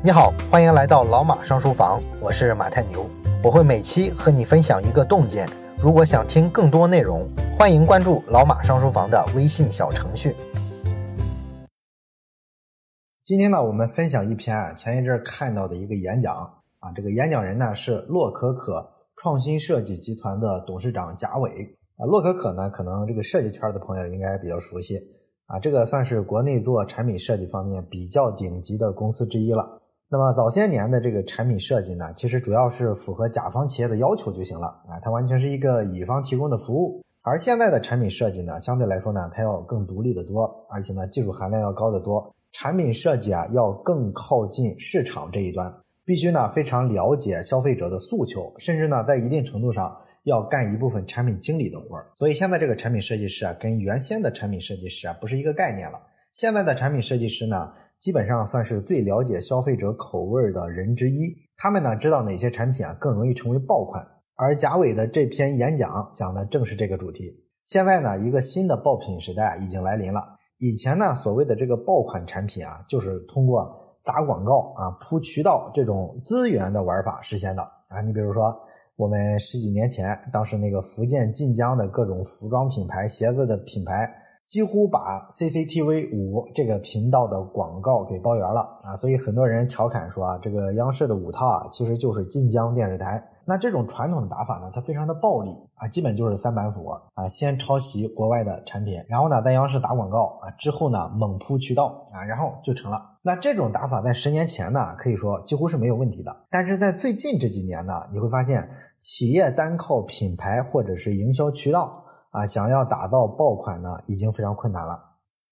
你好，欢迎来到老马上书房，我是马太牛，我会每期和你分享一个洞见。如果想听更多内容，欢迎关注老马上书房的微信小程序。今天呢，我们分享一篇啊，前一阵看到的一个演讲啊，这个演讲人呢是洛可可创新设计集团的董事长贾伟啊。洛可可呢，可能这个设计圈的朋友应该比较熟悉啊，这个算是国内做产品设计方面比较顶级的公司之一了。那么早些年的这个产品设计呢，其实主要是符合甲方企业的要求就行了啊，它完全是一个乙方提供的服务。而现在的产品设计呢，相对来说呢，它要更独立的多，而且呢，技术含量要高得多。产品设计啊，要更靠近市场这一端，必须呢非常了解消费者的诉求，甚至呢在一定程度上要干一部分产品经理的活儿。所以现在这个产品设计师啊，跟原先的产品设计师啊不是一个概念了。现在的产品设计师呢。基本上算是最了解消费者口味的人之一。他们呢知道哪些产品啊更容易成为爆款。而贾伟的这篇演讲讲的正是这个主题。现在呢，一个新的爆品时代已经来临了。以前呢，所谓的这个爆款产品啊，就是通过打广告啊、铺渠道这种资源的玩法实现的啊。你比如说，我们十几年前，当时那个福建晋江的各种服装品牌、鞋子的品牌。几乎把 CCTV 五这个频道的广告给包圆了啊，所以很多人调侃说啊，这个央视的五套啊，其实就是晋江电视台。那这种传统的打法呢，它非常的暴力啊，基本就是三板斧啊，先抄袭国外的产品，然后呢在央视打广告啊，之后呢猛铺渠道啊，然后就成了。那这种打法在十年前呢，可以说几乎是没有问题的，但是在最近这几年呢，你会发现企业单靠品牌或者是营销渠道。啊，想要打造爆款呢，已经非常困难了。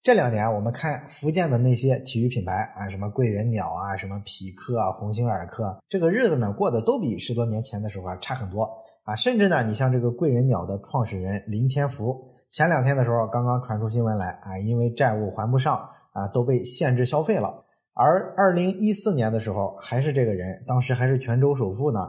这两年，我们看福建的那些体育品牌啊，什么贵人鸟啊，什么匹克啊，鸿星尔克，这个日子呢，过得都比十多年前的时候啊差很多啊。甚至呢，你像这个贵人鸟的创始人林天福，前两天的时候刚刚传出新闻来啊，因为债务还不上啊，都被限制消费了。而二零一四年的时候，还是这个人，当时还是泉州首富呢，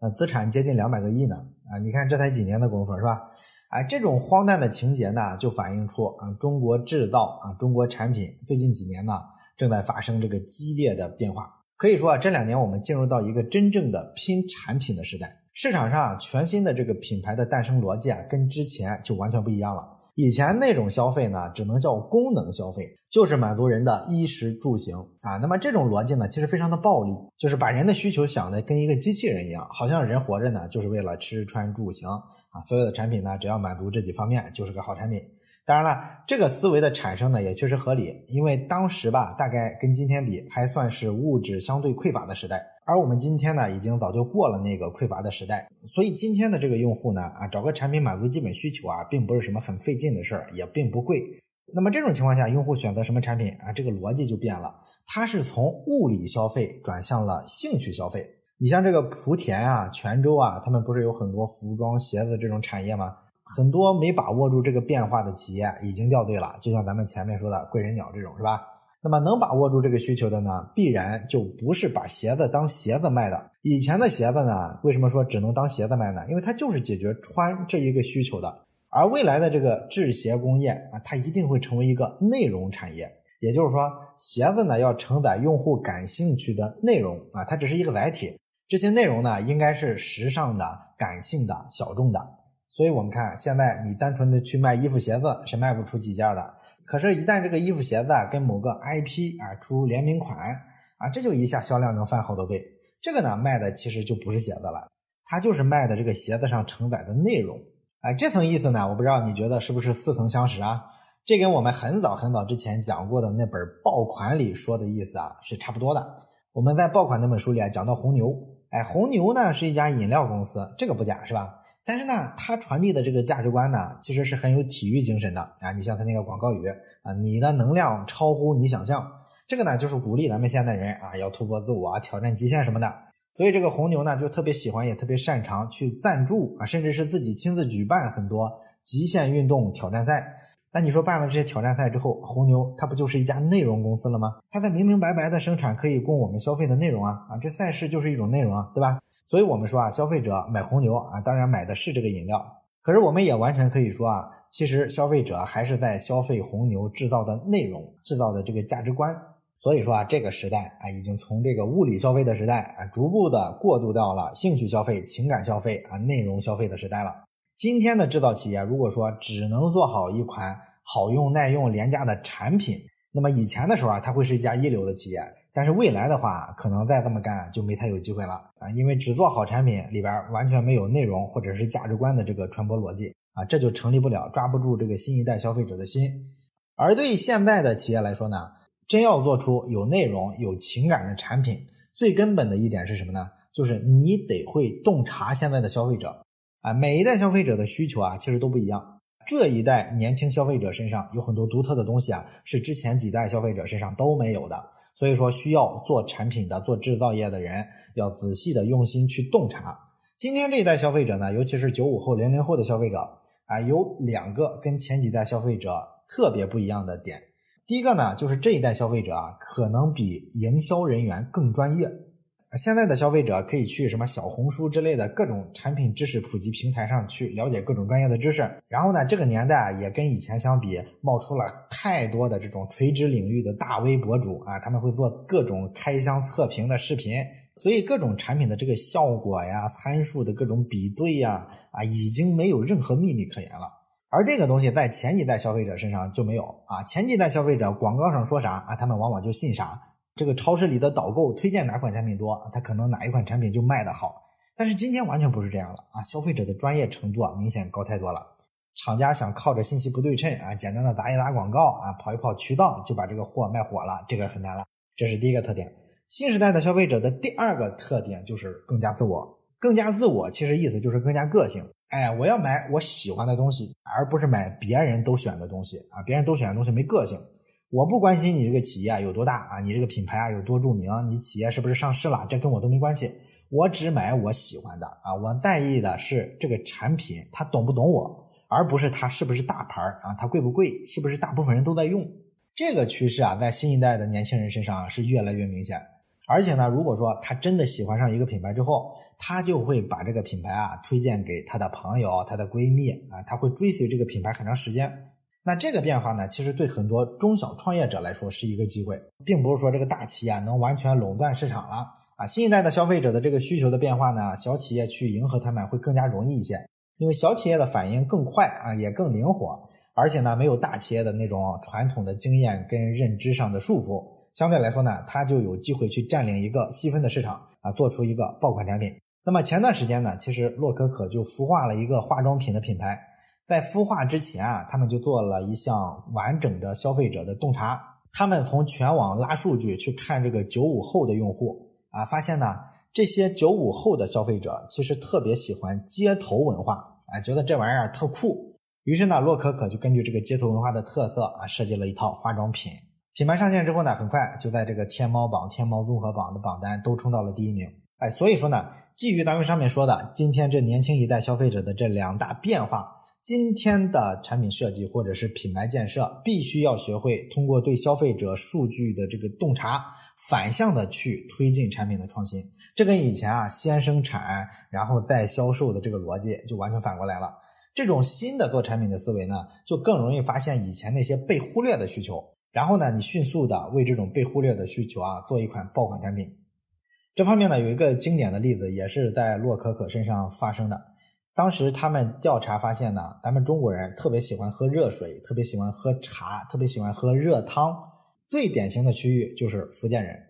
呃，资产接近两百个亿呢啊。你看这才几年的功夫是吧？哎，这种荒诞的情节呢，就反映出啊，中国制造啊，中国产品最近几年呢，正在发生这个激烈的变化。可以说啊，这两年我们进入到一个真正的拼产品的时代，市场上全新的这个品牌的诞生逻辑啊，跟之前就完全不一样了。以前那种消费呢，只能叫功能消费，就是满足人的衣食住行啊。那么这种逻辑呢，其实非常的暴力，就是把人的需求想的跟一个机器人一样，好像人活着呢就是为了吃穿住行啊。所有的产品呢，只要满足这几方面，就是个好产品。当然了，这个思维的产生呢，也确实合理，因为当时吧，大概跟今天比，还算是物质相对匮乏的时代。而我们今天呢，已经早就过了那个匮乏的时代，所以今天的这个用户呢，啊，找个产品满足基本需求啊，并不是什么很费劲的事儿，也并不贵。那么这种情况下，用户选择什么产品啊？这个逻辑就变了，它是从物理消费转向了兴趣消费。你像这个莆田啊、泉州啊，他们不是有很多服装、鞋子这种产业吗？很多没把握住这个变化的企业已经掉队了，就像咱们前面说的贵人鸟这种，是吧？那么能把握住这个需求的呢，必然就不是把鞋子当鞋子卖的。以前的鞋子呢，为什么说只能当鞋子卖呢？因为它就是解决穿这一个需求的。而未来的这个制鞋工业啊，它一定会成为一个内容产业。也就是说，鞋子呢要承载用户感兴趣的内容啊，它只是一个载体。这些内容呢，应该是时尚的、感性的、小众的。所以我们看，现在你单纯的去卖衣服鞋子是卖不出几件的。可是，一旦这个衣服鞋子跟某个 IP 啊出联名款啊，这就一下销量能翻好多倍。这个呢，卖的其实就不是鞋子了，它就是卖的这个鞋子上承载的内容。哎，这层意思呢，我不知道你觉得是不是似曾相识啊？这跟我们很早很早之前讲过的那本爆款里说的意思啊是差不多的。我们在爆款那本书里啊讲到红牛，哎，红牛呢是一家饮料公司，这个不假是吧？但是呢，它传递的这个价值观呢，其实是很有体育精神的啊！你像它那个广告语啊，你的能量超乎你想象，这个呢就是鼓励咱们现代人啊要突破自我啊，挑战极限什么的。所以这个红牛呢就特别喜欢，也特别擅长去赞助啊，甚至是自己亲自举办很多极限运动挑战赛。那你说办了这些挑战赛之后，红牛它不就是一家内容公司了吗？它在明明白白的生产可以供我们消费的内容啊啊，这赛事就是一种内容啊，对吧？所以我们说啊，消费者买红牛啊，当然买的是这个饮料。可是我们也完全可以说啊，其实消费者还是在消费红牛制造的内容、制造的这个价值观。所以说啊，这个时代啊，已经从这个物理消费的时代啊，逐步的过渡到了兴趣消费、情感消费啊、内容消费的时代了。今天的制造企业，如果说只能做好一款好用、耐用、廉价的产品，那么以前的时候啊，它会是一家一流的企业。但是未来的话，可能再这么干就没太有机会了啊，因为只做好产品里边完全没有内容或者是价值观的这个传播逻辑啊，这就成立不了，抓不住这个新一代消费者的心。而对现在的企业来说呢？真要做出有内容、有情感的产品，最根本的一点是什么呢？就是你得会洞察现在的消费者啊，每一代消费者的需求啊，其实都不一样。这一代年轻消费者身上有很多独特的东西啊，是之前几代消费者身上都没有的。所以说，需要做产品的、做制造业的人要仔细的用心去洞察。今天这一代消费者呢，尤其是九五后、零零后的消费者啊，有两个跟前几代消费者特别不一样的点。第一个呢，就是这一代消费者啊，可能比营销人员更专业。现在的消费者可以去什么小红书之类的各种产品知识普及平台上去了解各种专业的知识。然后呢，这个年代，也跟以前相比，冒出了太多的这种垂直领域的大 V 博主啊，他们会做各种开箱测评的视频，所以各种产品的这个效果呀、参数的各种比对呀，啊，已经没有任何秘密可言了。而这个东西在前几代消费者身上就没有啊，前几代消费者广告上说啥啊，他们往往就信啥。这个超市里的导购推荐哪款产品多，他可能哪一款产品就卖得好。但是今天完全不是这样了啊，消费者的专业程度啊明显高太多了。厂家想靠着信息不对称啊，简单的打一打广告啊，跑一跑渠道就把这个货卖火了，这个很难了。这是第一个特点。新时代的消费者的第二个特点就是更加自我，更加自我其实意思就是更加个性。哎，我要买我喜欢的东西，而不是买别人都选的东西啊！别人都选的东西没个性。我不关心你这个企业有多大啊，你这个品牌啊有多著名，你企业是不是上市了，这跟我都没关系。我只买我喜欢的啊！我在意的是这个产品它懂不懂我，而不是它是不是大牌啊，它贵不贵，是不是大部分人都在用。这个趋势啊，在新一代的年轻人身上是越来越明显。而且呢，如果说他真的喜欢上一个品牌之后，他就会把这个品牌啊推荐给他的朋友、他的闺蜜啊，他会追随这个品牌很长时间。那这个变化呢，其实对很多中小创业者来说是一个机会，并不是说这个大企业能完全垄断市场了啊。新一代的消费者的这个需求的变化呢，小企业去迎合他们会更加容易一些，因为小企业的反应更快啊，也更灵活，而且呢，没有大企业的那种传统的经验跟认知上的束缚。相对来说呢，它就有机会去占领一个细分的市场啊，做出一个爆款产品。那么前段时间呢，其实洛可可就孵化了一个化妆品的品牌，在孵化之前啊，他们就做了一项完整的消费者的洞察，他们从全网拉数据去看这个九五后的用户啊，发现呢，这些九五后的消费者其实特别喜欢街头文化啊，觉得这玩意儿特酷。于是呢，洛可可就根据这个街头文化的特色啊，设计了一套化妆品。品牌上线之后呢，很快就在这个天猫榜、天猫综合榜的榜单都冲到了第一名。哎，所以说呢，基于咱们上面说的，今天这年轻一代消费者的这两大变化，今天的产品设计或者是品牌建设，必须要学会通过对消费者数据的这个洞察，反向的去推进产品的创新。这跟以前啊先生产然后再销售的这个逻辑就完全反过来了。这种新的做产品的思维呢，就更容易发现以前那些被忽略的需求。然后呢，你迅速的为这种被忽略的需求啊，做一款爆款产品。这方面呢，有一个经典的例子，也是在洛可可身上发生的。当时他们调查发现呢，咱们中国人特别喜欢喝热水，特别喜欢喝茶，特别喜欢喝热汤。最典型的区域就是福建人。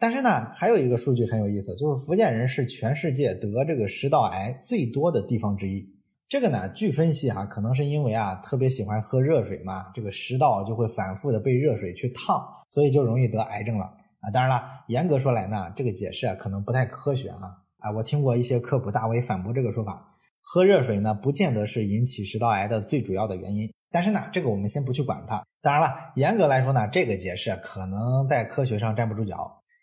但是呢，还有一个数据很有意思，就是福建人是全世界得这个食道癌最多的地方之一。这个呢，据分析哈，可能是因为啊，特别喜欢喝热水嘛，这个食道就会反复的被热水去烫，所以就容易得癌症了啊。当然了，严格说来呢，这个解释啊可能不太科学啊啊，我听过一些科普大 V 反驳这个说法，喝热水呢不见得是引起食道癌的最主要的原因。但是呢，这个我们先不去管它。当然了，严格来说呢，这个解释可能在科学上站不住脚，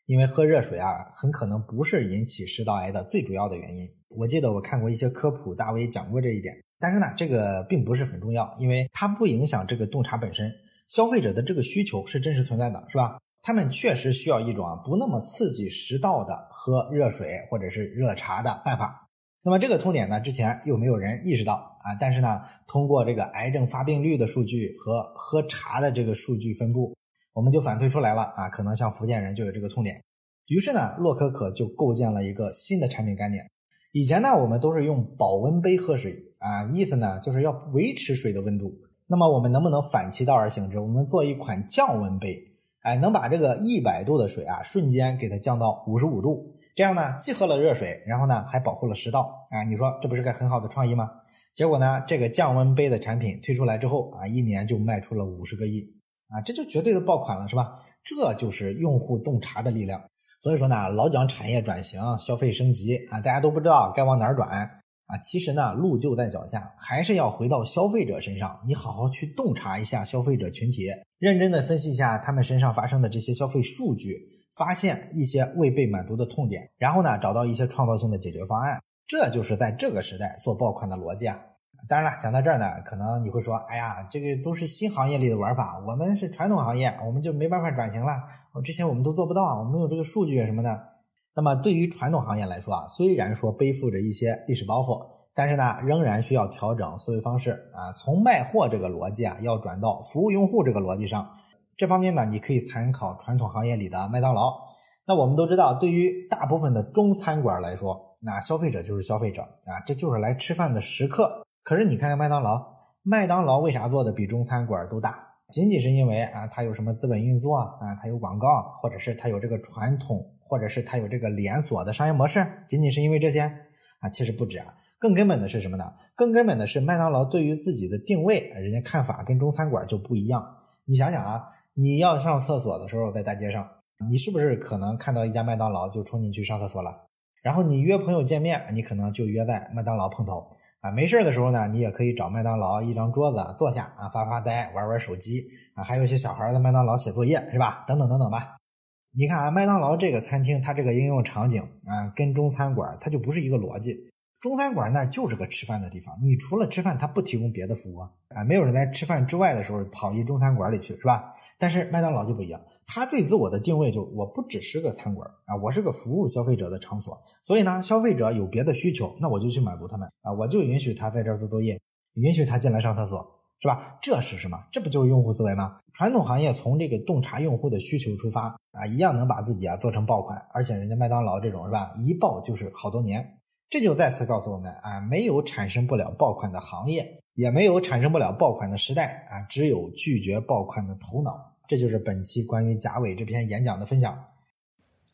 因为喝热水啊，很可能不是引起食道癌的最主要的原因。我记得我看过一些科普大 V 讲过这一点，但是呢，这个并不是很重要，因为它不影响这个洞察本身。消费者的这个需求是真实存在的，是吧？他们确实需要一种啊不那么刺激食道的喝热水或者是热茶的办法。那么这个痛点呢，之前又没有人意识到啊，但是呢，通过这个癌症发病率的数据和喝茶的这个数据分布，我们就反推出来了啊，可能像福建人就有这个痛点。于是呢，洛可可就构建了一个新的产品概念。以前呢，我们都是用保温杯喝水啊，意思呢就是要维持水的温度。那么我们能不能反其道而行之？我们做一款降温杯，哎，能把这个一百度的水啊，瞬间给它降到五十五度。这样呢，既喝了热水，然后呢还保护了食道啊！你说这不是个很好的创意吗？结果呢，这个降温杯的产品推出来之后啊，一年就卖出了五十个亿啊！这就绝对的爆款了，是吧？这就是用户洞察的力量。所以说呢，老讲产业转型、消费升级啊，大家都不知道该往哪儿转啊。其实呢，路就在脚下，还是要回到消费者身上，你好好去洞察一下消费者群体，认真的分析一下他们身上发生的这些消费数据。发现一些未被满足的痛点，然后呢，找到一些创造性的解决方案，这就是在这个时代做爆款的逻辑啊！当然了，讲到这儿呢，可能你会说，哎呀，这个都是新行业里的玩法，我们是传统行业，我们就没办法转型了。我之前我们都做不到，我们没有这个数据什么的。那么对于传统行业来说啊，虽然说背负着一些历史包袱，但是呢，仍然需要调整思维方式啊，从卖货这个逻辑啊，要转到服务用户这个逻辑上。这方面呢，你可以参考传统行业里的麦当劳。那我们都知道，对于大部分的中餐馆来说，那消费者就是消费者啊，这就是来吃饭的食客。可是你看看麦当劳，麦当劳为啥做的比中餐馆都大？仅仅是因为啊，它有什么资本运作啊，它有广告，或者是它有这个传统，或者是它有这个连锁的商业模式？仅仅是因为这些啊？其实不止啊，更根本的是什么呢？更根本的是麦当劳对于自己的定位，人家看法跟中餐馆就不一样。你想想啊。你要上厕所的时候，在大街上，你是不是可能看到一家麦当劳就冲进去上厕所了？然后你约朋友见面，你可能就约在麦当劳碰头啊。没事的时候呢，你也可以找麦当劳一张桌子坐下啊，发发呆，玩玩手机啊。还有一些小孩在麦当劳写作业，是吧？等等等等吧。你看啊，麦当劳这个餐厅，它这个应用场景啊，跟中餐馆它就不是一个逻辑。中餐馆那就是个吃饭的地方，你除了吃饭，它不提供别的服务啊。啊没有人在吃饭之外的时候跑一中餐馆里去，是吧？但是麦当劳就不一样，它对自我的定位就我不只是个餐馆啊，我是个服务消费者的场所。所以呢，消费者有别的需求，那我就去满足他们啊，我就允许他在这儿做作业，允许他进来上厕所，是吧？这是什么？这不就是用户思维吗？传统行业从这个洞察用户的需求出发啊，一样能把自己啊做成爆款，而且人家麦当劳这种是吧，一爆就是好多年。这就再次告诉我们啊，没有产生不了爆款的行业，也没有产生不了爆款的时代啊，只有拒绝爆款的头脑。这就是本期关于贾伟这篇演讲的分享。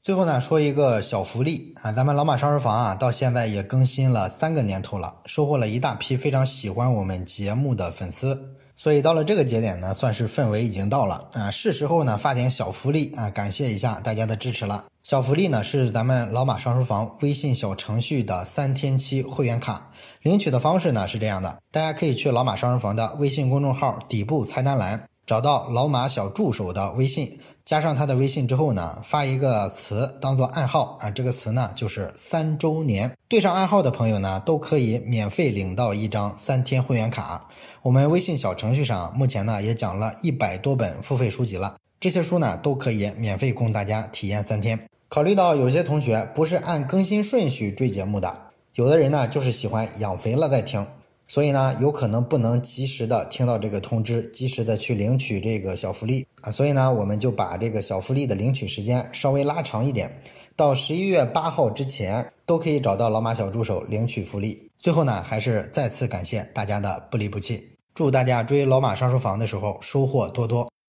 最后呢，说一个小福利啊，咱们老马上书房啊，到现在也更新了三个年头了，收获了一大批非常喜欢我们节目的粉丝。所以到了这个节点呢，算是氛围已经到了啊，是时候呢发点小福利啊，感谢一下大家的支持了。小福利呢是咱们老马上书房微信小程序的三天期会员卡，领取的方式呢是这样的，大家可以去老马上书房的微信公众号底部菜单栏。找到老马小助手的微信，加上他的微信之后呢，发一个词当做暗号啊，这个词呢就是三周年。对上暗号的朋友呢，都可以免费领到一张三天会员卡。我们微信小程序上目前呢也讲了一百多本付费书籍了，这些书呢都可以免费供大家体验三天。考虑到有些同学不是按更新顺序追节目的，有的人呢就是喜欢养肥了再听。所以呢，有可能不能及时的听到这个通知，及时的去领取这个小福利啊。所以呢，我们就把这个小福利的领取时间稍微拉长一点，到十一月八号之前都可以找到老马小助手领取福利。最后呢，还是再次感谢大家的不离不弃，祝大家追老马上书房的时候收获多多。